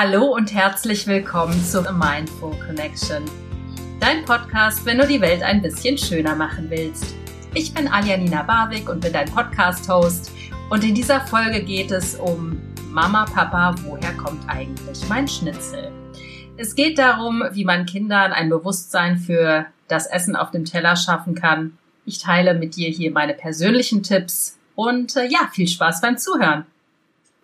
Hallo und herzlich willkommen zu A Mindful Connection. Dein Podcast, wenn du die Welt ein bisschen schöner machen willst. Ich bin Aljanina Barwick und bin dein Podcast-Host. Und in dieser Folge geht es um Mama, Papa, woher kommt eigentlich mein Schnitzel? Es geht darum, wie man Kindern ein Bewusstsein für das Essen auf dem Teller schaffen kann. Ich teile mit dir hier meine persönlichen Tipps und äh, ja, viel Spaß beim Zuhören.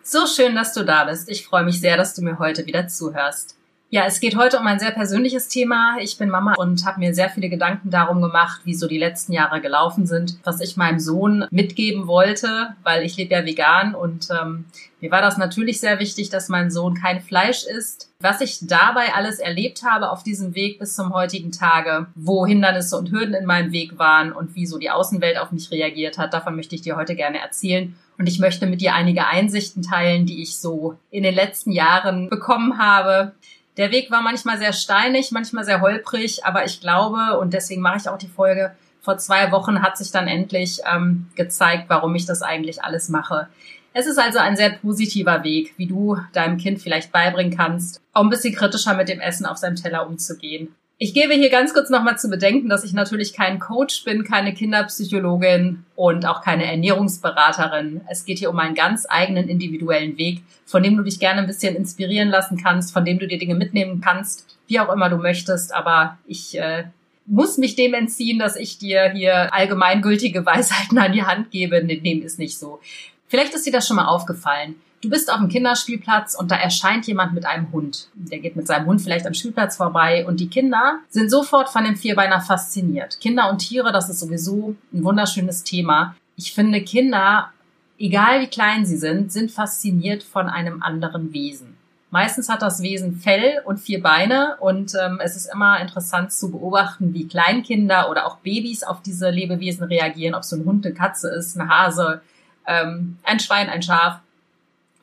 So schön, dass du da bist. Ich freue mich sehr, dass du mir heute wieder zuhörst. Ja, es geht heute um ein sehr persönliches Thema. Ich bin Mama und habe mir sehr viele Gedanken darum gemacht, wie so die letzten Jahre gelaufen sind, was ich meinem Sohn mitgeben wollte, weil ich lebe ja vegan und ähm, mir war das natürlich sehr wichtig, dass mein Sohn kein Fleisch isst. Was ich dabei alles erlebt habe auf diesem Weg bis zum heutigen Tage, wo Hindernisse und Hürden in meinem Weg waren und wie so die Außenwelt auf mich reagiert hat, davon möchte ich dir heute gerne erzählen und ich möchte mit dir einige Einsichten teilen, die ich so in den letzten Jahren bekommen habe. Der Weg war manchmal sehr steinig, manchmal sehr holprig, aber ich glaube, und deswegen mache ich auch die Folge, vor zwei Wochen hat sich dann endlich ähm, gezeigt, warum ich das eigentlich alles mache. Es ist also ein sehr positiver Weg, wie du deinem Kind vielleicht beibringen kannst, auch ein bisschen kritischer mit dem Essen auf seinem Teller umzugehen. Ich gebe hier ganz kurz nochmal zu bedenken, dass ich natürlich kein Coach bin, keine Kinderpsychologin und auch keine Ernährungsberaterin. Es geht hier um einen ganz eigenen individuellen Weg, von dem du dich gerne ein bisschen inspirieren lassen kannst, von dem du dir Dinge mitnehmen kannst, wie auch immer du möchtest. Aber ich äh, muss mich dem entziehen, dass ich dir hier allgemeingültige Weisheiten an die Hand gebe. Dem ist nicht so. Vielleicht ist dir das schon mal aufgefallen. Du bist auf dem Kinderspielplatz und da erscheint jemand mit einem Hund. Der geht mit seinem Hund vielleicht am Spielplatz vorbei und die Kinder sind sofort von dem Vierbeiner fasziniert. Kinder und Tiere, das ist sowieso ein wunderschönes Thema. Ich finde, Kinder, egal wie klein sie sind, sind fasziniert von einem anderen Wesen. Meistens hat das Wesen Fell und vier Beine und ähm, es ist immer interessant zu beobachten, wie Kleinkinder oder auch Babys auf diese Lebewesen reagieren, ob so ein Hund, eine Katze ist, eine Hase, ähm, ein Schwein, ein Schaf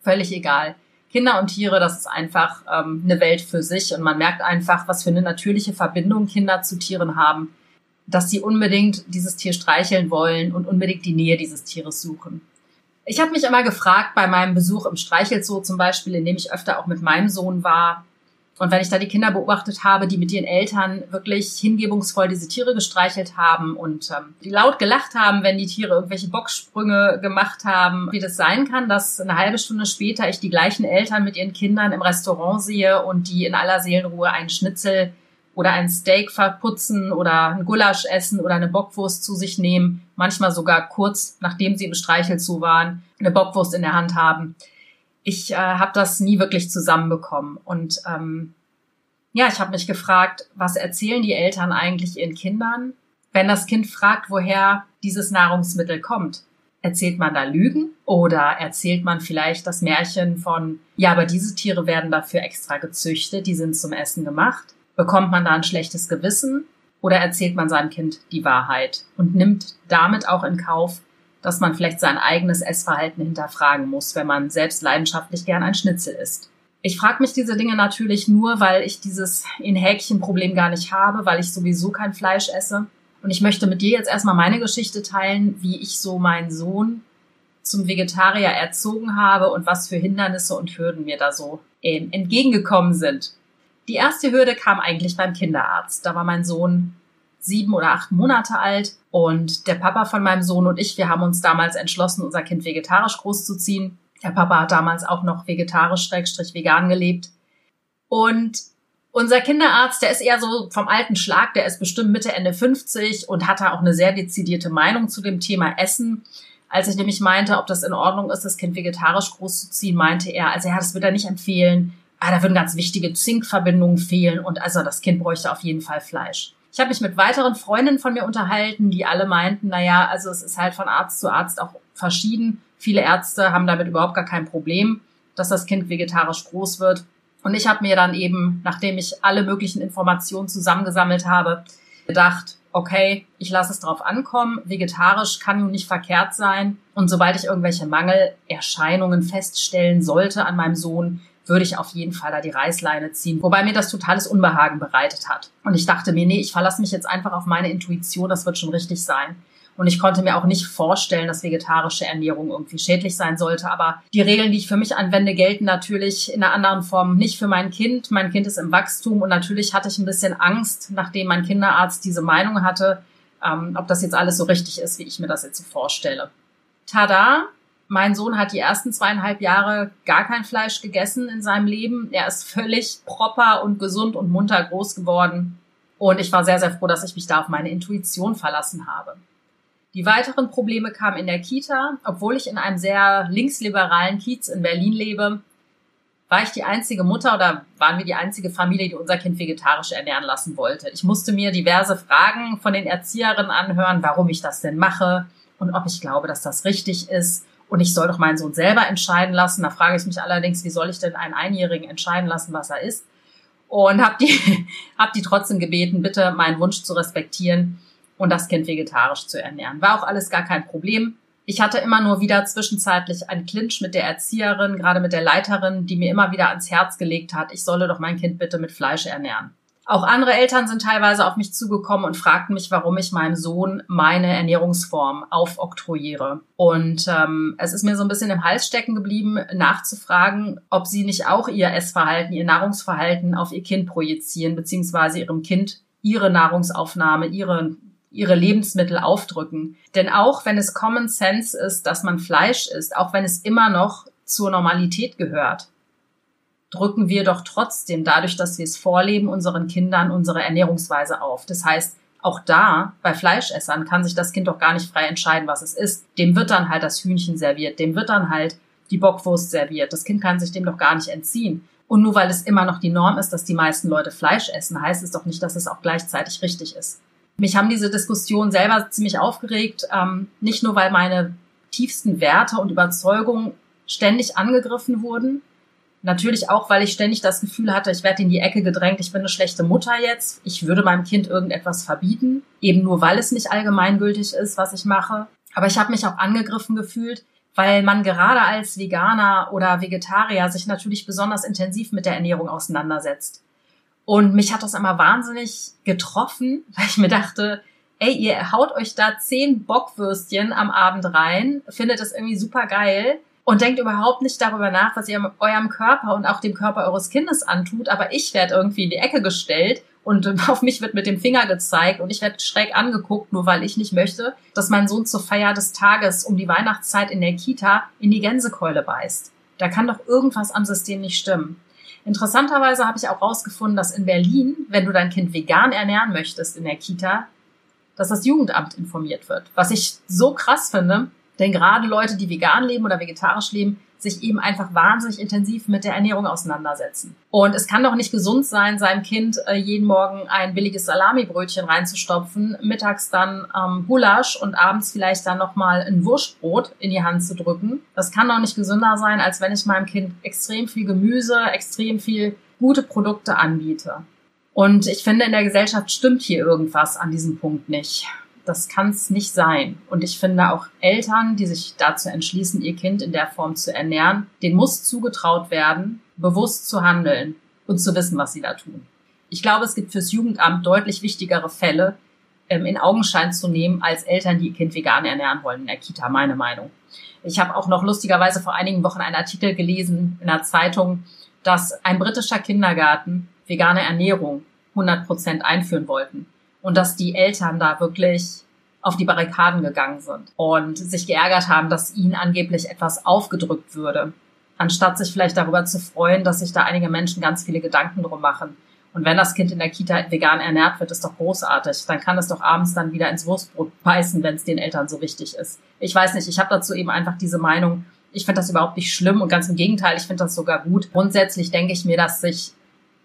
völlig egal. Kinder und Tiere, das ist einfach ähm, eine Welt für sich und man merkt einfach, was für eine natürliche Verbindung Kinder zu Tieren haben, dass sie unbedingt dieses Tier streicheln wollen und unbedingt die Nähe dieses Tieres suchen. Ich habe mich immer gefragt bei meinem Besuch im Streichelzoo zum Beispiel, in dem ich öfter auch mit meinem Sohn war, und wenn ich da die Kinder beobachtet habe, die mit ihren Eltern wirklich hingebungsvoll diese Tiere gestreichelt haben und ähm, die laut gelacht haben, wenn die Tiere irgendwelche Boxsprünge gemacht haben, wie das sein kann, dass eine halbe Stunde später ich die gleichen Eltern mit ihren Kindern im Restaurant sehe und die in aller Seelenruhe einen Schnitzel oder ein Steak verputzen oder ein Gulasch essen oder eine Bockwurst zu sich nehmen, manchmal sogar kurz nachdem sie im Streichelzoo waren, eine Bockwurst in der Hand haben ich äh, habe das nie wirklich zusammenbekommen. Und ähm, ja, ich habe mich gefragt, was erzählen die Eltern eigentlich ihren Kindern, wenn das Kind fragt, woher dieses Nahrungsmittel kommt? Erzählt man da Lügen oder erzählt man vielleicht das Märchen von, ja, aber diese Tiere werden dafür extra gezüchtet, die sind zum Essen gemacht? Bekommt man da ein schlechtes Gewissen oder erzählt man seinem Kind die Wahrheit und nimmt damit auch in Kauf, dass man vielleicht sein eigenes Essverhalten hinterfragen muss, wenn man selbst leidenschaftlich gern ein Schnitzel isst. Ich frage mich diese Dinge natürlich nur, weil ich dieses in Häkchen Problem gar nicht habe, weil ich sowieso kein Fleisch esse. Und ich möchte mit dir jetzt erstmal meine Geschichte teilen, wie ich so meinen Sohn zum Vegetarier erzogen habe und was für Hindernisse und Hürden mir da so ähm, entgegengekommen sind. Die erste Hürde kam eigentlich beim Kinderarzt. Da war mein Sohn sieben oder acht Monate alt. Und der Papa von meinem Sohn und ich, wir haben uns damals entschlossen, unser Kind vegetarisch großzuziehen. Der Papa hat damals auch noch vegetarisch, schrägstrich vegan gelebt. Und unser Kinderarzt, der ist eher so vom alten Schlag, der ist bestimmt Mitte, Ende 50 und hatte auch eine sehr dezidierte Meinung zu dem Thema Essen. Als ich nämlich meinte, ob das in Ordnung ist, das Kind vegetarisch großzuziehen, meinte er, also ja, das würde er nicht empfehlen. Ah, da würden ganz wichtige Zinkverbindungen fehlen und also das Kind bräuchte auf jeden Fall Fleisch. Ich habe mich mit weiteren Freundinnen von mir unterhalten, die alle meinten, na ja, also es ist halt von Arzt zu Arzt auch verschieden. Viele Ärzte haben damit überhaupt gar kein Problem, dass das Kind vegetarisch groß wird. Und ich habe mir dann eben, nachdem ich alle möglichen Informationen zusammengesammelt habe, gedacht, okay, ich lasse es drauf ankommen. Vegetarisch kann nun nicht verkehrt sein. Und sobald ich irgendwelche Mangelerscheinungen feststellen sollte an meinem Sohn, würde ich auf jeden Fall da die Reißleine ziehen. Wobei mir das totales Unbehagen bereitet hat. Und ich dachte mir, nee, ich verlasse mich jetzt einfach auf meine Intuition, das wird schon richtig sein. Und ich konnte mir auch nicht vorstellen, dass vegetarische Ernährung irgendwie schädlich sein sollte. Aber die Regeln, die ich für mich anwende, gelten natürlich in einer anderen Form nicht für mein Kind. Mein Kind ist im Wachstum und natürlich hatte ich ein bisschen Angst, nachdem mein Kinderarzt diese Meinung hatte, ähm, ob das jetzt alles so richtig ist, wie ich mir das jetzt so vorstelle. Tada! Mein Sohn hat die ersten zweieinhalb Jahre gar kein Fleisch gegessen in seinem Leben. Er ist völlig proper und gesund und munter groß geworden. Und ich war sehr, sehr froh, dass ich mich da auf meine Intuition verlassen habe. Die weiteren Probleme kamen in der Kita. Obwohl ich in einem sehr linksliberalen Kiez in Berlin lebe, war ich die einzige Mutter oder waren wir die einzige Familie, die unser Kind vegetarisch ernähren lassen wollte. Ich musste mir diverse Fragen von den Erzieherinnen anhören, warum ich das denn mache und ob ich glaube, dass das richtig ist. Und ich soll doch meinen Sohn selber entscheiden lassen. Da frage ich mich allerdings, wie soll ich denn einen Einjährigen entscheiden lassen, was er ist? Und habe die, hab die trotzdem gebeten, bitte meinen Wunsch zu respektieren und das Kind vegetarisch zu ernähren. War auch alles gar kein Problem. Ich hatte immer nur wieder zwischenzeitlich einen Clinch mit der Erzieherin, gerade mit der Leiterin, die mir immer wieder ans Herz gelegt hat, ich solle doch mein Kind bitte mit Fleisch ernähren. Auch andere Eltern sind teilweise auf mich zugekommen und fragten mich, warum ich meinem Sohn meine Ernährungsform aufoktroyiere. Und ähm, es ist mir so ein bisschen im Hals stecken geblieben, nachzufragen, ob sie nicht auch ihr Essverhalten, ihr Nahrungsverhalten auf ihr Kind projizieren, beziehungsweise ihrem Kind ihre Nahrungsaufnahme, ihre ihre Lebensmittel aufdrücken. Denn auch wenn es Common Sense ist, dass man Fleisch isst, auch wenn es immer noch zur Normalität gehört, drücken wir doch trotzdem dadurch, dass wir es vorleben, unseren Kindern unsere Ernährungsweise auf. Das heißt, auch da, bei Fleischessern, kann sich das Kind doch gar nicht frei entscheiden, was es ist. Dem wird dann halt das Hühnchen serviert, dem wird dann halt die Bockwurst serviert. Das Kind kann sich dem doch gar nicht entziehen. Und nur weil es immer noch die Norm ist, dass die meisten Leute Fleisch essen, heißt es doch nicht, dass es auch gleichzeitig richtig ist. Mich haben diese Diskussionen selber ziemlich aufgeregt, ähm, nicht nur weil meine tiefsten Werte und Überzeugungen ständig angegriffen wurden, natürlich auch, weil ich ständig das Gefühl hatte, ich werde in die Ecke gedrängt, ich bin eine schlechte Mutter jetzt, ich würde meinem Kind irgendetwas verbieten, eben nur weil es nicht allgemeingültig ist, was ich mache. Aber ich habe mich auch angegriffen gefühlt, weil man gerade als Veganer oder Vegetarier sich natürlich besonders intensiv mit der Ernährung auseinandersetzt. Und mich hat das immer wahnsinnig getroffen, weil ich mir dachte, ey, ihr haut euch da zehn Bockwürstchen am Abend rein, findet das irgendwie super geil und denkt überhaupt nicht darüber nach, was ihr eurem Körper und auch dem Körper eures Kindes antut. Aber ich werde irgendwie in die Ecke gestellt und auf mich wird mit dem Finger gezeigt und ich werde schräg angeguckt, nur weil ich nicht möchte, dass mein Sohn zur Feier des Tages um die Weihnachtszeit in der Kita in die Gänsekeule beißt. Da kann doch irgendwas am System nicht stimmen. Interessanterweise habe ich auch rausgefunden, dass in Berlin, wenn du dein Kind vegan ernähren möchtest in der Kita, dass das Jugendamt informiert wird. Was ich so krass finde, denn gerade Leute, die vegan leben oder vegetarisch leben, sich eben einfach wahnsinnig intensiv mit der Ernährung auseinandersetzen. Und es kann doch nicht gesund sein, seinem Kind äh, jeden Morgen ein billiges Salamibrötchen reinzustopfen, mittags dann ähm, Gulasch und abends vielleicht dann nochmal ein Wurstbrot in die Hand zu drücken. Das kann doch nicht gesünder sein, als wenn ich meinem Kind extrem viel Gemüse, extrem viel gute Produkte anbiete. Und ich finde, in der Gesellschaft stimmt hier irgendwas an diesem Punkt nicht das kann es nicht sein. Und ich finde auch Eltern, die sich dazu entschließen, ihr Kind in der Form zu ernähren, denen muss zugetraut werden, bewusst zu handeln und zu wissen, was sie da tun. Ich glaube, es gibt fürs Jugendamt deutlich wichtigere Fälle ähm, in Augenschein zu nehmen, als Eltern, die ihr Kind vegan ernähren wollen in der Kita, meine Meinung. Ich habe auch noch lustigerweise vor einigen Wochen einen Artikel gelesen in der Zeitung, dass ein britischer Kindergarten vegane Ernährung 100 Prozent einführen wollten und dass die Eltern da wirklich auf die Barrikaden gegangen sind und sich geärgert haben, dass ihnen angeblich etwas aufgedrückt würde, anstatt sich vielleicht darüber zu freuen, dass sich da einige Menschen ganz viele Gedanken drum machen. Und wenn das Kind in der Kita vegan ernährt wird, ist doch großartig. Dann kann es doch abends dann wieder ins Wurstbrot beißen, wenn es den Eltern so wichtig ist. Ich weiß nicht, ich habe dazu eben einfach diese Meinung, ich finde das überhaupt nicht schlimm und ganz im Gegenteil, ich finde das sogar gut. Grundsätzlich denke ich mir, dass sich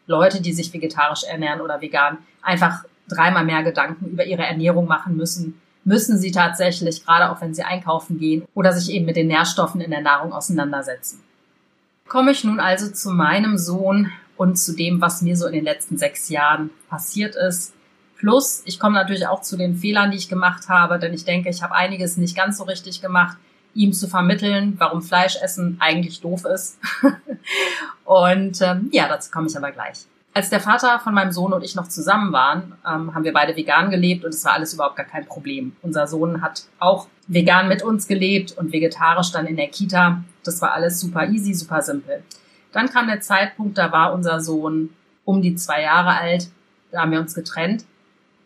Leute, die sich vegetarisch ernähren oder vegan, einfach dreimal mehr Gedanken über ihre Ernährung machen müssen, müssen sie tatsächlich, gerade auch wenn sie einkaufen gehen oder sich eben mit den Nährstoffen in der Nahrung auseinandersetzen. Komme ich nun also zu meinem Sohn und zu dem, was mir so in den letzten sechs Jahren passiert ist. Plus, ich komme natürlich auch zu den Fehlern, die ich gemacht habe, denn ich denke, ich habe einiges nicht ganz so richtig gemacht, ihm zu vermitteln, warum Fleischessen eigentlich doof ist. und ähm, ja, dazu komme ich aber gleich. Als der Vater von meinem Sohn und ich noch zusammen waren, ähm, haben wir beide vegan gelebt und es war alles überhaupt gar kein Problem. Unser Sohn hat auch vegan mit uns gelebt und vegetarisch dann in der Kita. Das war alles super easy, super simpel. Dann kam der Zeitpunkt, da war unser Sohn um die zwei Jahre alt. Da haben wir uns getrennt.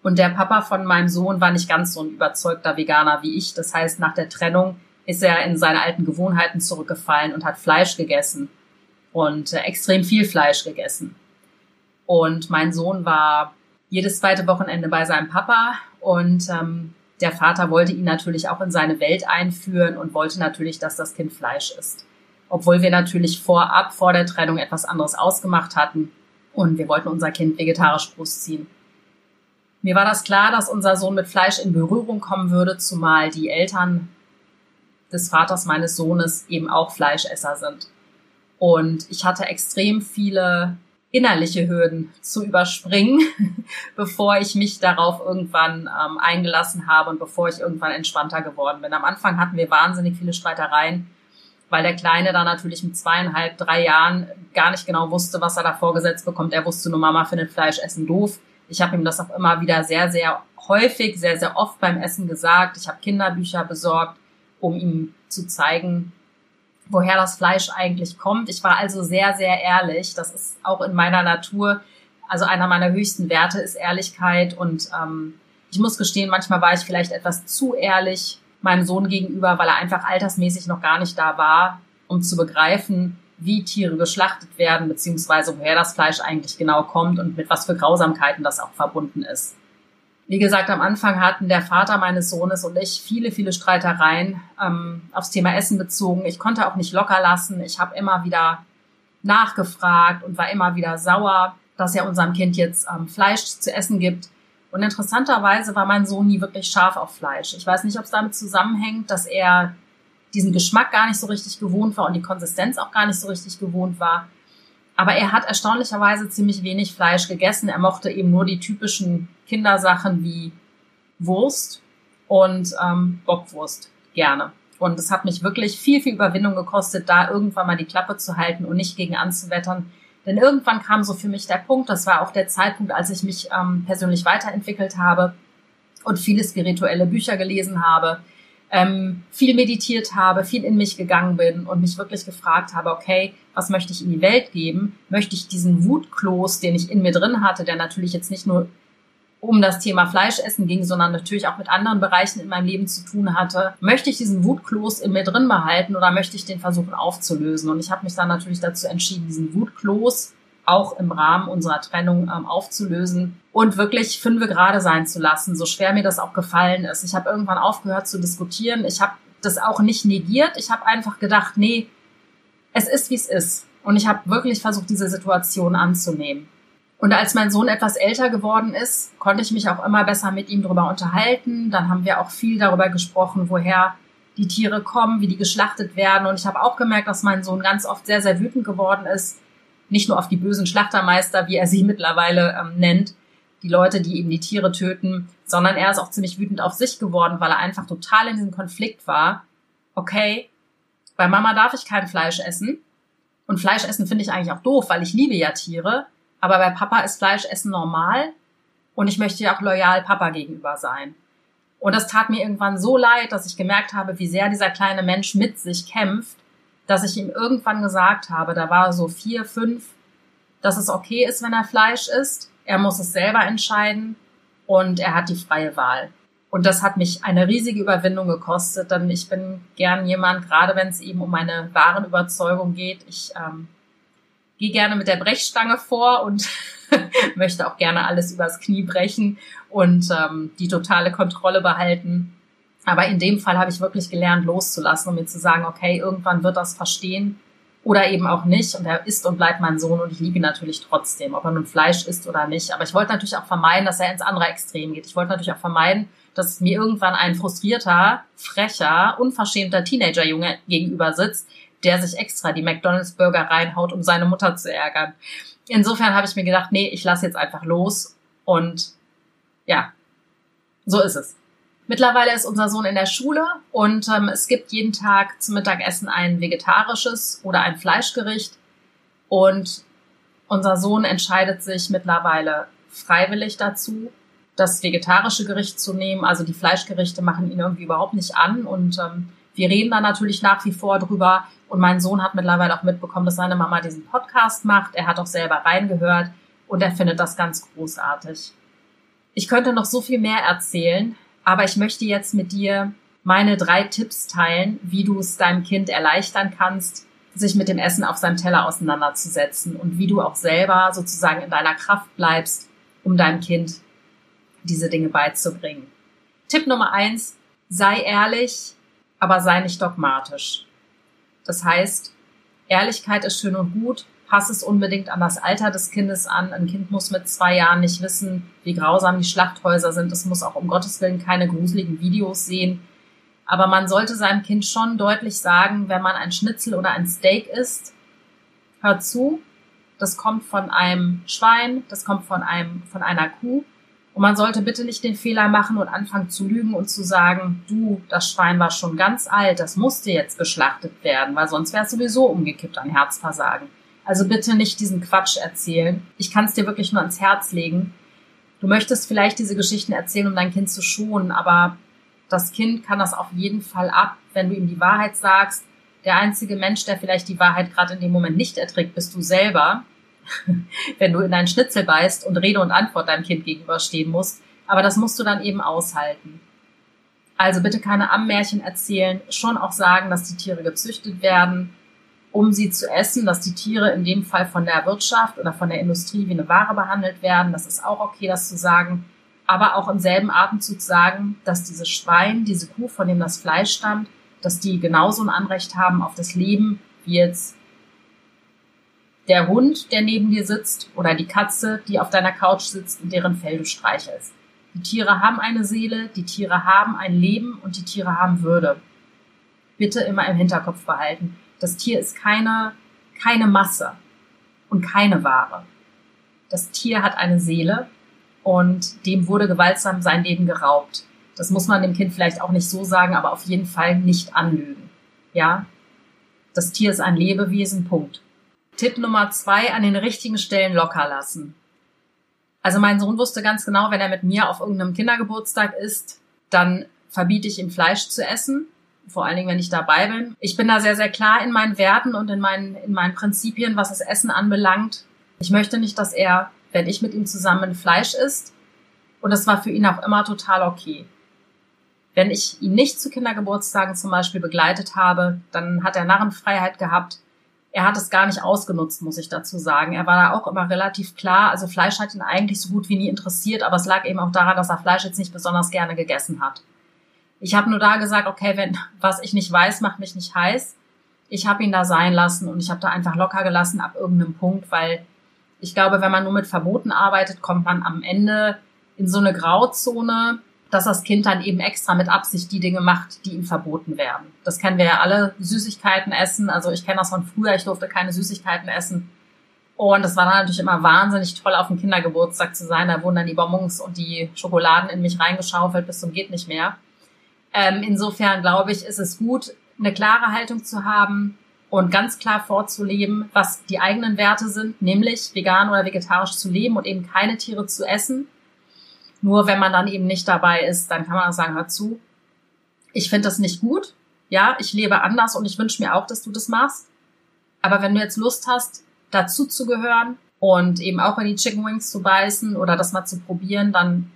Und der Papa von meinem Sohn war nicht ganz so ein überzeugter Veganer wie ich. Das heißt, nach der Trennung ist er in seine alten Gewohnheiten zurückgefallen und hat Fleisch gegessen und äh, extrem viel Fleisch gegessen. Und mein Sohn war jedes zweite Wochenende bei seinem Papa und ähm, der Vater wollte ihn natürlich auch in seine Welt einführen und wollte natürlich, dass das Kind Fleisch isst. Obwohl wir natürlich vorab, vor der Trennung etwas anderes ausgemacht hatten und wir wollten unser Kind vegetarisch großziehen. Mir war das klar, dass unser Sohn mit Fleisch in Berührung kommen würde, zumal die Eltern des Vaters meines Sohnes eben auch Fleischesser sind. Und ich hatte extrem viele innerliche Hürden zu überspringen, bevor ich mich darauf irgendwann ähm, eingelassen habe und bevor ich irgendwann entspannter geworden bin. Am Anfang hatten wir wahnsinnig viele Streitereien, weil der Kleine da natürlich mit zweieinhalb, drei Jahren gar nicht genau wusste, was er da vorgesetzt bekommt. Er wusste nur, Mama findet Fleischessen doof. Ich habe ihm das auch immer wieder sehr, sehr häufig, sehr, sehr oft beim Essen gesagt. Ich habe Kinderbücher besorgt, um ihm zu zeigen, woher das Fleisch eigentlich kommt. Ich war also sehr, sehr ehrlich. Das ist auch in meiner Natur. Also einer meiner höchsten Werte ist Ehrlichkeit. Und ähm, ich muss gestehen, manchmal war ich vielleicht etwas zu ehrlich meinem Sohn gegenüber, weil er einfach altersmäßig noch gar nicht da war, um zu begreifen, wie Tiere geschlachtet werden, beziehungsweise woher das Fleisch eigentlich genau kommt und mit was für Grausamkeiten das auch verbunden ist. Wie gesagt, am Anfang hatten der Vater meines Sohnes und ich viele, viele Streitereien ähm, aufs Thema Essen bezogen. Ich konnte auch nicht locker lassen. Ich habe immer wieder nachgefragt und war immer wieder sauer, dass er unserem Kind jetzt ähm, Fleisch zu essen gibt. Und interessanterweise war mein Sohn nie wirklich scharf auf Fleisch. Ich weiß nicht, ob es damit zusammenhängt, dass er diesen Geschmack gar nicht so richtig gewohnt war und die Konsistenz auch gar nicht so richtig gewohnt war. Aber er hat erstaunlicherweise ziemlich wenig Fleisch gegessen. Er mochte eben nur die typischen Kindersachen wie Wurst und ähm, Bockwurst gerne. Und es hat mich wirklich viel, viel Überwindung gekostet, da irgendwann mal die Klappe zu halten und nicht gegen anzuwettern. Denn irgendwann kam so für mich der Punkt, das war auch der Zeitpunkt, als ich mich ähm, persönlich weiterentwickelt habe und viele spirituelle Bücher gelesen habe, ähm, viel meditiert habe, viel in mich gegangen bin und mich wirklich gefragt habe, okay, was möchte ich in die Welt geben? Möchte ich diesen Wutkloß, den ich in mir drin hatte, der natürlich jetzt nicht nur um das Thema Fleischessen ging, sondern natürlich auch mit anderen Bereichen in meinem Leben zu tun hatte, möchte ich diesen Wutkloß in mir drin behalten oder möchte ich den versuchen aufzulösen? Und ich habe mich dann natürlich dazu entschieden, diesen Wutkloß auch im Rahmen unserer Trennung ähm, aufzulösen und wirklich fünfe gerade sein zu lassen, so schwer mir das auch gefallen ist. Ich habe irgendwann aufgehört zu diskutieren. Ich habe das auch nicht negiert. Ich habe einfach gedacht, nee, es ist, wie es ist. Und ich habe wirklich versucht, diese Situation anzunehmen. Und als mein Sohn etwas älter geworden ist, konnte ich mich auch immer besser mit ihm darüber unterhalten. Dann haben wir auch viel darüber gesprochen, woher die Tiere kommen, wie die geschlachtet werden. Und ich habe auch gemerkt, dass mein Sohn ganz oft sehr, sehr wütend geworden ist, nicht nur auf die bösen Schlachtermeister, wie er sie mittlerweile ähm, nennt, die Leute, die eben die Tiere töten, sondern er ist auch ziemlich wütend auf sich geworden, weil er einfach total in diesem Konflikt war. Okay, bei Mama darf ich kein Fleisch essen. Und Fleisch essen finde ich eigentlich auch doof, weil ich liebe ja Tiere. Aber bei Papa ist Fleisch essen normal. Und ich möchte ja auch loyal Papa gegenüber sein. Und das tat mir irgendwann so leid, dass ich gemerkt habe, wie sehr dieser kleine Mensch mit sich kämpft dass ich ihm irgendwann gesagt habe, da war so vier, fünf, dass es okay ist, wenn er Fleisch isst. Er muss es selber entscheiden und er hat die freie Wahl. Und das hat mich eine riesige Überwindung gekostet, denn ich bin gern jemand, gerade wenn es eben um meine wahren Überzeugung geht. Ich ähm, gehe gerne mit der Brechstange vor und möchte auch gerne alles übers Knie brechen und ähm, die totale Kontrolle behalten. Aber in dem Fall habe ich wirklich gelernt, loszulassen und mir zu sagen, okay, irgendwann wird das verstehen oder eben auch nicht. Und er ist und bleibt mein Sohn und ich liebe ihn natürlich trotzdem, ob er nun Fleisch isst oder nicht. Aber ich wollte natürlich auch vermeiden, dass er ins andere Extrem geht. Ich wollte natürlich auch vermeiden, dass mir irgendwann ein frustrierter, frecher, unverschämter Teenager-Junge gegenüber sitzt, der sich extra die McDonalds-Burger reinhaut, um seine Mutter zu ärgern. Insofern habe ich mir gedacht, nee, ich lasse jetzt einfach los und ja, so ist es. Mittlerweile ist unser Sohn in der Schule und ähm, es gibt jeden Tag zum Mittagessen ein vegetarisches oder ein Fleischgericht. Und Unser Sohn entscheidet sich mittlerweile freiwillig dazu, das vegetarische Gericht zu nehmen. Also die Fleischgerichte machen ihn irgendwie überhaupt nicht an. Und ähm, wir reden da natürlich nach wie vor drüber. Und mein Sohn hat mittlerweile auch mitbekommen, dass seine Mama diesen Podcast macht. Er hat auch selber reingehört und er findet das ganz großartig. Ich könnte noch so viel mehr erzählen, aber ich möchte jetzt mit dir meine drei Tipps teilen, wie du es deinem Kind erleichtern kannst, sich mit dem Essen auf seinem Teller auseinanderzusetzen und wie du auch selber sozusagen in deiner Kraft bleibst, um deinem Kind diese Dinge beizubringen. Tipp Nummer eins, sei ehrlich, aber sei nicht dogmatisch. Das heißt, Ehrlichkeit ist schön und gut, pass es unbedingt an das Alter des Kindes an. Ein Kind muss mit zwei Jahren nicht wissen, wie grausam die Schlachthäuser sind. Es muss auch um Gottes Willen keine gruseligen Videos sehen. Aber man sollte seinem Kind schon deutlich sagen, wenn man ein Schnitzel oder ein Steak isst, hör zu, das kommt von einem Schwein, das kommt von einem, von einer Kuh. Und man sollte bitte nicht den Fehler machen und anfangen zu lügen und zu sagen, du, das Schwein war schon ganz alt, das musste jetzt geschlachtet werden, weil sonst wäre es sowieso umgekippt an Herzversagen. Also bitte nicht diesen Quatsch erzählen. Ich kann es dir wirklich nur ans Herz legen. Du möchtest vielleicht diese Geschichten erzählen, um dein Kind zu schonen, aber das Kind kann das auf jeden Fall ab, wenn du ihm die Wahrheit sagst. Der einzige Mensch, der vielleicht die Wahrheit gerade in dem Moment nicht erträgt, bist du selber. wenn du in deinen Schnitzel beißt und Rede und Antwort deinem Kind gegenüberstehen musst. Aber das musst du dann eben aushalten. Also bitte keine Ammärchen erzählen, schon auch sagen, dass die Tiere gezüchtet werden, um sie zu essen, dass die Tiere in dem Fall von der Wirtschaft oder von der Industrie wie eine Ware behandelt werden. Das ist auch okay, das zu sagen aber auch im selben Atemzug sagen, dass dieses Schwein, diese Kuh, von dem das Fleisch stammt, dass die genauso ein Anrecht haben auf das Leben wie jetzt der Hund, der neben dir sitzt oder die Katze, die auf deiner Couch sitzt und deren Fell du streichelst. Die Tiere haben eine Seele, die Tiere haben ein Leben und die Tiere haben Würde. Bitte immer im Hinterkopf behalten. Das Tier ist keine, keine Masse und keine Ware. Das Tier hat eine Seele und dem wurde gewaltsam sein Leben geraubt. Das muss man dem Kind vielleicht auch nicht so sagen, aber auf jeden Fall nicht anlügen. Ja? Das Tier ist ein Lebewesen, Punkt. Tipp Nummer zwei, an den richtigen Stellen locker lassen. Also mein Sohn wusste ganz genau, wenn er mit mir auf irgendeinem Kindergeburtstag ist, dann verbiete ich ihm Fleisch zu essen. Vor allen Dingen, wenn ich dabei bin. Ich bin da sehr, sehr klar in meinen Werten und in meinen, in meinen Prinzipien, was das Essen anbelangt. Ich möchte nicht, dass er wenn ich mit ihm zusammen Fleisch isst. Und das war für ihn auch immer total okay. Wenn ich ihn nicht zu Kindergeburtstagen zum Beispiel begleitet habe, dann hat er Narrenfreiheit gehabt. Er hat es gar nicht ausgenutzt, muss ich dazu sagen. Er war da auch immer relativ klar. Also Fleisch hat ihn eigentlich so gut wie nie interessiert, aber es lag eben auch daran, dass er Fleisch jetzt nicht besonders gerne gegessen hat. Ich habe nur da gesagt, okay, wenn was ich nicht weiß, macht mich nicht heiß. Ich habe ihn da sein lassen und ich habe da einfach locker gelassen ab irgendeinem Punkt, weil ich glaube, wenn man nur mit Verboten arbeitet, kommt man am Ende in so eine Grauzone, dass das Kind dann eben extra mit Absicht die Dinge macht, die ihm verboten werden. Das kennen wir ja alle, Süßigkeiten essen. Also ich kenne das von früher, ich durfte keine Süßigkeiten essen. Und es war dann natürlich immer wahnsinnig toll, auf dem Kindergeburtstag zu sein. Da wurden dann die Bonbons und die Schokoladen in mich reingeschaufelt bis zum geht nicht mehr. Ähm, insofern glaube ich, ist es gut, eine klare Haltung zu haben, und ganz klar vorzuleben, was die eigenen Werte sind, nämlich vegan oder vegetarisch zu leben und eben keine Tiere zu essen. Nur wenn man dann eben nicht dabei ist, dann kann man auch sagen, hör zu, ich finde das nicht gut. Ja, ich lebe anders und ich wünsche mir auch, dass du das machst. Aber wenn du jetzt Lust hast, dazu zu gehören und eben auch in die Chicken Wings zu beißen oder das mal zu probieren, dann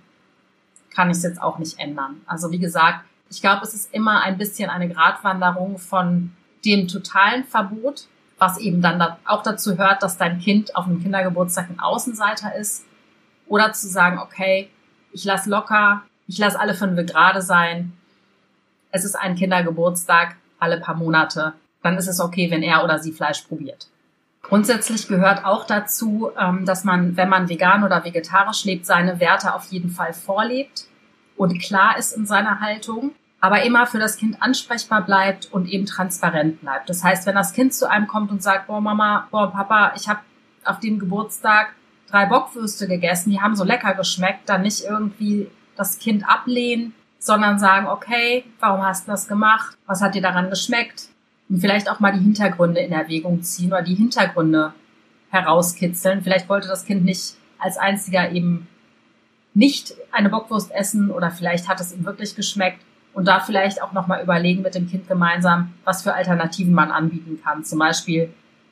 kann ich es jetzt auch nicht ändern. Also wie gesagt, ich glaube, es ist immer ein bisschen eine Gratwanderung von dem totalen Verbot, was eben dann da auch dazu hört, dass dein Kind auf einem Kindergeburtstag ein Außenseiter ist, oder zu sagen, okay, ich lass locker, ich lass alle fünf gerade sein, es ist ein Kindergeburtstag alle paar Monate, dann ist es okay, wenn er oder sie Fleisch probiert. Grundsätzlich gehört auch dazu, ähm, dass man, wenn man vegan oder vegetarisch lebt, seine Werte auf jeden Fall vorlebt und klar ist in seiner Haltung aber immer für das Kind ansprechbar bleibt und eben transparent bleibt. Das heißt, wenn das Kind zu einem kommt und sagt, boah Mama, boah Papa, ich habe auf dem Geburtstag drei Bockwürste gegessen, die haben so lecker geschmeckt, dann nicht irgendwie das Kind ablehnen, sondern sagen, okay, warum hast du das gemacht? Was hat dir daran geschmeckt? Und vielleicht auch mal die Hintergründe in Erwägung ziehen oder die Hintergründe herauskitzeln. Vielleicht wollte das Kind nicht als einziger eben nicht eine Bockwurst essen oder vielleicht hat es ihm wirklich geschmeckt und da vielleicht auch nochmal überlegen mit dem Kind gemeinsam, was für Alternativen man anbieten kann. Zum Beispiel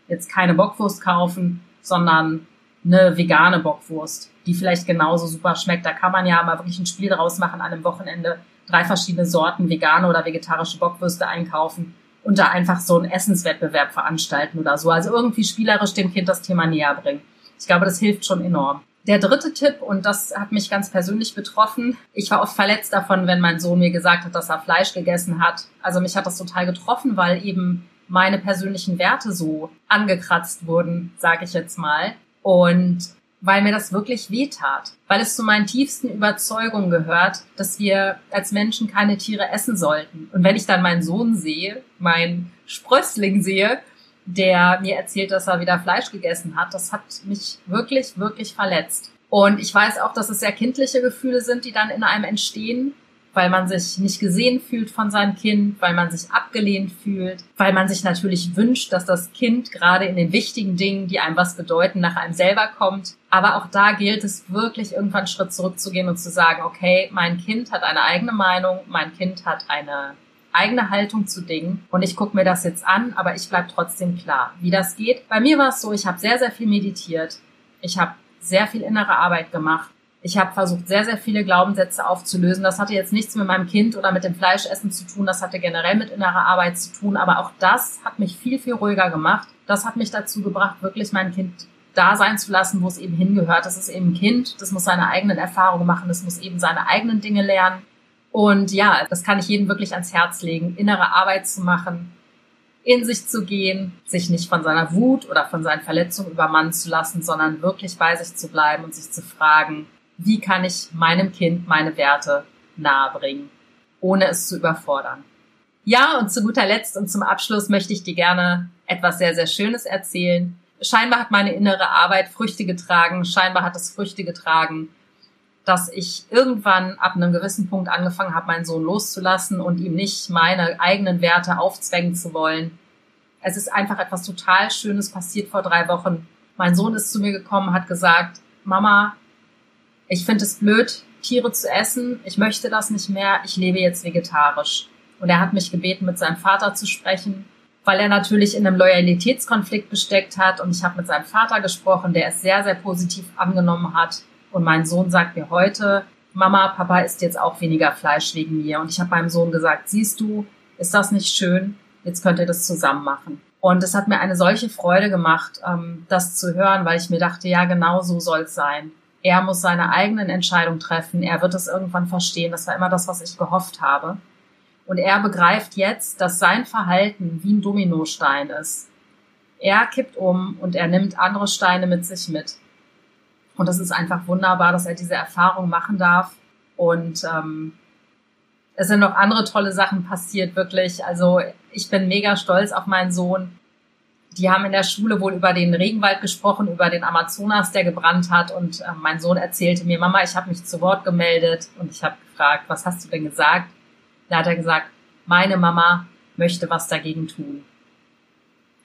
jetzt keine Bockwurst kaufen, sondern eine vegane Bockwurst, die vielleicht genauso super schmeckt. Da kann man ja mal wirklich ein Spiel daraus machen, an einem Wochenende drei verschiedene Sorten vegane oder vegetarische Bockwürste einkaufen und da einfach so einen Essenswettbewerb veranstalten oder so. Also irgendwie spielerisch dem Kind das Thema näher bringen. Ich glaube, das hilft schon enorm. Der dritte Tipp, und das hat mich ganz persönlich betroffen, ich war oft verletzt davon, wenn mein Sohn mir gesagt hat, dass er Fleisch gegessen hat. Also mich hat das total getroffen, weil eben meine persönlichen Werte so angekratzt wurden, sage ich jetzt mal. Und weil mir das wirklich wehtat, weil es zu meinen tiefsten Überzeugungen gehört, dass wir als Menschen keine Tiere essen sollten. Und wenn ich dann meinen Sohn sehe, meinen Sprössling sehe, der mir erzählt, dass er wieder Fleisch gegessen hat. Das hat mich wirklich, wirklich verletzt. Und ich weiß auch, dass es sehr kindliche Gefühle sind, die dann in einem entstehen, weil man sich nicht gesehen fühlt von seinem Kind, weil man sich abgelehnt fühlt, weil man sich natürlich wünscht, dass das Kind gerade in den wichtigen Dingen, die einem was bedeuten, nach einem selber kommt. Aber auch da gilt es wirklich irgendwann einen Schritt zurückzugehen und zu sagen, okay, mein Kind hat eine eigene Meinung, mein Kind hat eine eigene Haltung zu Dingen und ich gucke mir das jetzt an, aber ich bleib trotzdem klar, wie das geht. Bei mir war es so, ich habe sehr, sehr viel meditiert. Ich habe sehr viel innere Arbeit gemacht. Ich habe versucht, sehr, sehr viele Glaubenssätze aufzulösen. Das hatte jetzt nichts mit meinem Kind oder mit dem Fleischessen zu tun. Das hatte generell mit innerer Arbeit zu tun. Aber auch das hat mich viel, viel ruhiger gemacht. Das hat mich dazu gebracht, wirklich mein Kind da sein zu lassen, wo es eben hingehört. Das ist eben ein Kind. Das muss seine eigenen Erfahrungen machen. Das muss eben seine eigenen Dinge lernen. Und ja, das kann ich jedem wirklich ans Herz legen, innere Arbeit zu machen, in sich zu gehen, sich nicht von seiner Wut oder von seinen Verletzungen übermannen zu lassen, sondern wirklich bei sich zu bleiben und sich zu fragen, wie kann ich meinem Kind meine Werte nahebringen, ohne es zu überfordern. Ja, und zu guter Letzt und zum Abschluss möchte ich dir gerne etwas sehr, sehr Schönes erzählen. Scheinbar hat meine innere Arbeit Früchte getragen, scheinbar hat es Früchte getragen, dass ich irgendwann ab einem gewissen Punkt angefangen habe, meinen Sohn loszulassen und ihm nicht meine eigenen Werte aufzwängen zu wollen. Es ist einfach etwas total Schönes passiert vor drei Wochen. Mein Sohn ist zu mir gekommen, hat gesagt, Mama, ich finde es blöd, Tiere zu essen. Ich möchte das nicht mehr. Ich lebe jetzt vegetarisch. Und er hat mich gebeten, mit seinem Vater zu sprechen, weil er natürlich in einem Loyalitätskonflikt gesteckt hat. Und ich habe mit seinem Vater gesprochen, der es sehr, sehr positiv angenommen hat und mein Sohn sagt mir heute, Mama, Papa isst jetzt auch weniger Fleisch wegen mir. Und ich habe meinem Sohn gesagt, siehst du, ist das nicht schön? Jetzt könnt ihr das zusammen machen. Und es hat mir eine solche Freude gemacht, ähm, das zu hören, weil ich mir dachte, ja, genau so soll es sein. Er muss seine eigenen Entscheidungen treffen. Er wird es irgendwann verstehen. Das war immer das, was ich gehofft habe. Und er begreift jetzt, dass sein Verhalten wie ein Dominostein ist. Er kippt um und er nimmt andere Steine mit sich mit. Und das ist einfach wunderbar, dass er diese Erfahrung machen darf. Und ähm, es sind noch andere tolle Sachen passiert, wirklich. Also ich bin mega stolz auf meinen Sohn. Die haben in der Schule wohl über den Regenwald gesprochen, über den Amazonas, der gebrannt hat. Und äh, mein Sohn erzählte mir, Mama, ich habe mich zu Wort gemeldet und ich habe gefragt, was hast du denn gesagt? Da hat er gesagt, meine Mama möchte was dagegen tun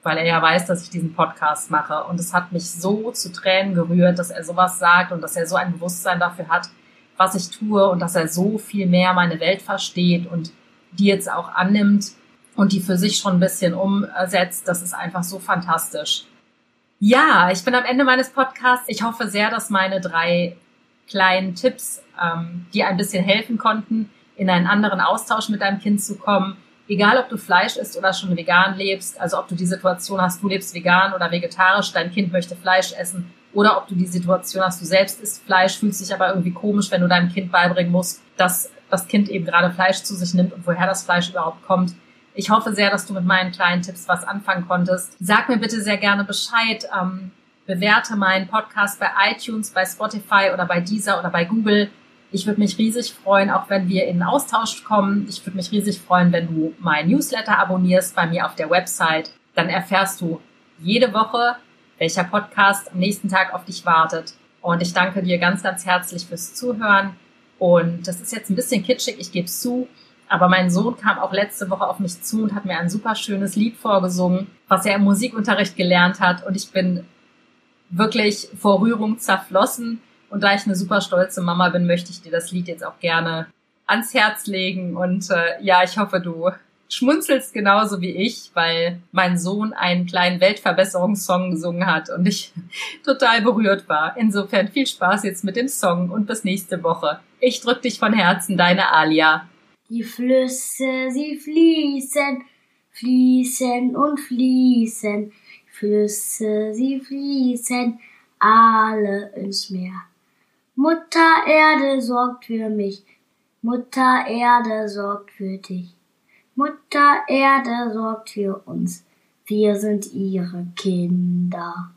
weil er ja weiß, dass ich diesen Podcast mache. Und es hat mich so zu Tränen gerührt, dass er sowas sagt und dass er so ein Bewusstsein dafür hat, was ich tue und dass er so viel mehr meine Welt versteht und die jetzt auch annimmt und die für sich schon ein bisschen umsetzt. Das ist einfach so fantastisch. Ja, ich bin am Ende meines Podcasts. Ich hoffe sehr, dass meine drei kleinen Tipps, ähm, die ein bisschen helfen konnten, in einen anderen Austausch mit deinem Kind zu kommen, egal ob du Fleisch isst oder schon vegan lebst, also ob du die Situation hast, du lebst vegan oder vegetarisch, dein Kind möchte Fleisch essen, oder ob du die Situation hast, du selbst isst Fleisch, fühlst dich aber irgendwie komisch, wenn du deinem Kind beibringen musst, dass das Kind eben gerade Fleisch zu sich nimmt und woher das Fleisch überhaupt kommt. Ich hoffe sehr, dass du mit meinen kleinen Tipps was anfangen konntest. Sag mir bitte sehr gerne Bescheid. Ähm, bewerte meinen Podcast bei iTunes, bei Spotify oder bei Deezer oder bei Google. Ich würde mich riesig freuen, auch wenn wir in Austausch kommen. Ich würde mich riesig freuen, wenn du mein Newsletter abonnierst bei mir auf der Website. Dann erfährst du jede Woche, welcher Podcast am nächsten Tag auf dich wartet. Und ich danke dir ganz, ganz herzlich fürs Zuhören. Und das ist jetzt ein bisschen kitschig, ich gebe es zu. Aber mein Sohn kam auch letzte Woche auf mich zu und hat mir ein super schönes Lied vorgesungen, was er im Musikunterricht gelernt hat. Und ich bin wirklich vor Rührung zerflossen. Und da ich eine super stolze Mama bin, möchte ich dir das Lied jetzt auch gerne ans Herz legen. Und äh, ja, ich hoffe, du schmunzelst genauso wie ich, weil mein Sohn einen kleinen Weltverbesserungssong gesungen hat und ich total berührt war. Insofern viel Spaß jetzt mit dem Song und bis nächste Woche. Ich drück dich von Herzen, deine Alia. Die Flüsse, sie fließen, fließen und fließen. Flüsse, sie fließen, alle ins Meer. Mutter Erde sorgt für mich, Mutter Erde sorgt für dich. Mutter Erde sorgt für uns, wir sind ihre Kinder.